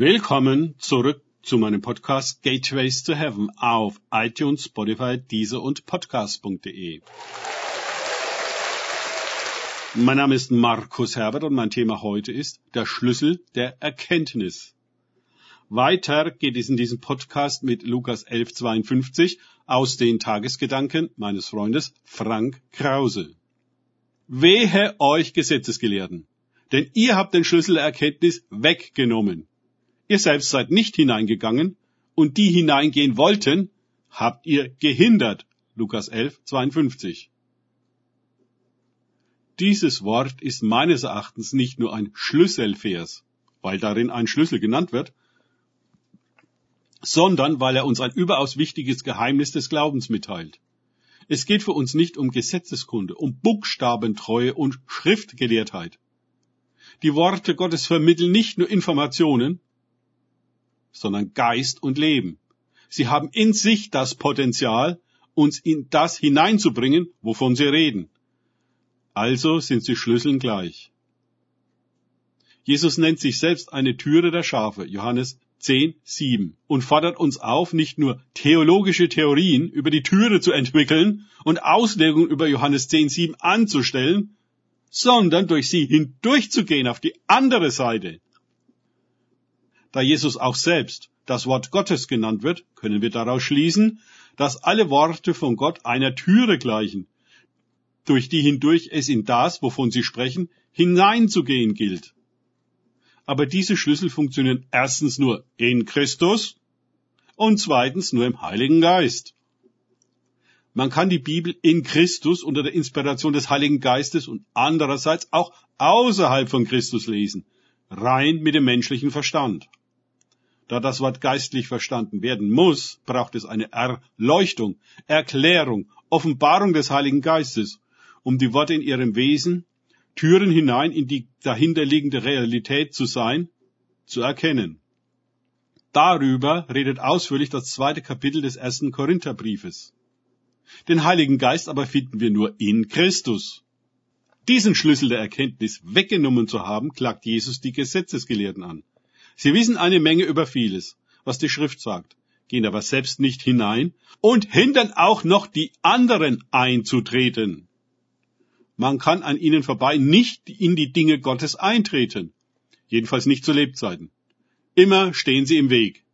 Willkommen zurück zu meinem Podcast Gateways to Heaven auf iTunes, Spotify, Deezer und Podcast.de. Mein Name ist Markus Herbert und mein Thema heute ist der Schlüssel der Erkenntnis. Weiter geht es in diesem Podcast mit Lukas 11.52 aus den Tagesgedanken meines Freundes Frank Krause. Wehe euch Gesetzesgelehrten, denn ihr habt den Schlüssel der Erkenntnis weggenommen. Ihr selbst seid nicht hineingegangen und die hineingehen wollten, habt ihr gehindert. Lukas 11, 52. Dieses Wort ist meines Erachtens nicht nur ein Schlüsselvers, weil darin ein Schlüssel genannt wird, sondern weil er uns ein überaus wichtiges Geheimnis des Glaubens mitteilt. Es geht für uns nicht um Gesetzeskunde, um Buchstabentreue und Schriftgelehrtheit. Die Worte Gottes vermitteln nicht nur Informationen, sondern Geist und Leben. Sie haben in sich das Potenzial, uns in das hineinzubringen, wovon sie reden. Also sind sie Schlüsseln gleich. Jesus nennt sich selbst eine Türe der Schafe, Johannes 10, 7, und fordert uns auf, nicht nur theologische Theorien über die Türe zu entwickeln und Auslegungen über Johannes 10, 7 anzustellen, sondern durch sie hindurchzugehen auf die andere Seite, da Jesus auch selbst das Wort Gottes genannt wird, können wir daraus schließen, dass alle Worte von Gott einer Türe gleichen, durch die hindurch es in das, wovon sie sprechen, hineinzugehen gilt. Aber diese Schlüssel funktionieren erstens nur in Christus und zweitens nur im Heiligen Geist. Man kann die Bibel in Christus unter der Inspiration des Heiligen Geistes und andererseits auch außerhalb von Christus lesen, rein mit dem menschlichen Verstand. Da das Wort geistlich verstanden werden muss, braucht es eine Erleuchtung, Erklärung, Offenbarung des Heiligen Geistes, um die Worte in ihrem Wesen, Türen hinein in die dahinterliegende Realität zu sein, zu erkennen. Darüber redet ausführlich das zweite Kapitel des ersten Korintherbriefes. Den Heiligen Geist aber finden wir nur in Christus. Diesen Schlüssel der Erkenntnis weggenommen zu haben, klagt Jesus die Gesetzesgelehrten an. Sie wissen eine Menge über vieles, was die Schrift sagt, gehen aber selbst nicht hinein und hindern auch noch die anderen einzutreten. Man kann an ihnen vorbei nicht in die Dinge Gottes eintreten, jedenfalls nicht zu Lebzeiten. Immer stehen sie im Weg.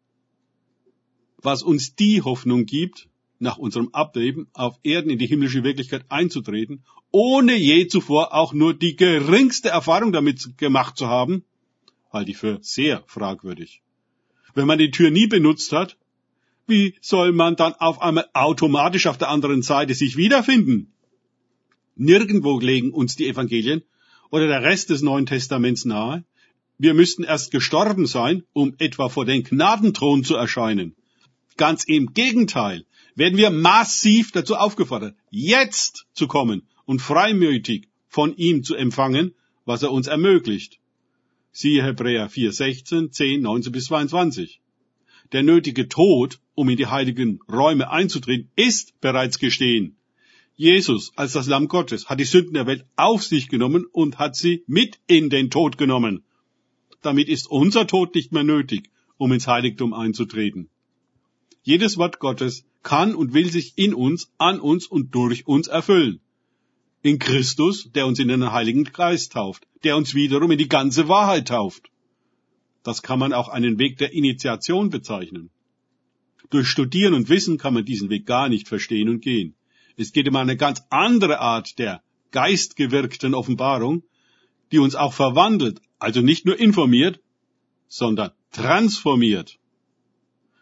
Was uns die Hoffnung gibt, nach unserem Ableben auf Erden in die himmlische Wirklichkeit einzutreten, ohne je zuvor auch nur die geringste Erfahrung damit gemacht zu haben, halte ich für sehr fragwürdig. Wenn man die Tür nie benutzt hat, wie soll man dann auf einmal automatisch auf der anderen Seite sich wiederfinden? Nirgendwo legen uns die Evangelien oder der Rest des Neuen Testaments nahe. Wir müssten erst gestorben sein, um etwa vor den Gnadenthron zu erscheinen. Ganz im Gegenteil werden wir massiv dazu aufgefordert, jetzt zu kommen und freimütig von ihm zu empfangen, was er uns ermöglicht. Siehe Hebräer 4, 16, 10, 19 bis 22. Der nötige Tod, um in die heiligen Räume einzutreten, ist bereits gestehen. Jesus als das Lamm Gottes hat die Sünden der Welt auf sich genommen und hat sie mit in den Tod genommen. Damit ist unser Tod nicht mehr nötig, um ins Heiligtum einzutreten. Jedes Wort Gottes kann und will sich in uns, an uns und durch uns erfüllen in Christus, der uns in den Heiligen Geist tauft, der uns wiederum in die ganze Wahrheit tauft. Das kann man auch einen Weg der Initiation bezeichnen. Durch Studieren und Wissen kann man diesen Weg gar nicht verstehen und gehen. Es geht um eine ganz andere Art der geistgewirkten Offenbarung, die uns auch verwandelt, also nicht nur informiert, sondern transformiert.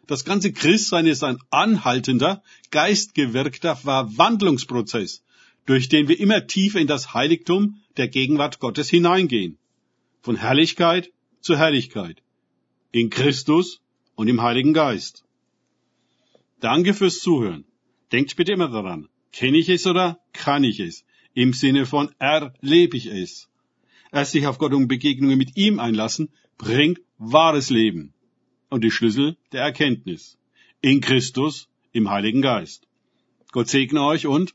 Das ganze Christsein ist ein anhaltender, geistgewirkter Verwandlungsprozess, durch den wir immer tiefer in das Heiligtum der Gegenwart Gottes hineingehen. Von Herrlichkeit zu Herrlichkeit. In Christus und im Heiligen Geist. Danke fürs Zuhören. Denkt bitte immer daran. Kenne ich es oder kann ich es? Im Sinne von erlebe ich es. Erst sich auf Gott und Begegnungen mit ihm einlassen, bringt wahres Leben und die Schlüssel der Erkenntnis. In Christus, im Heiligen Geist. Gott segne euch und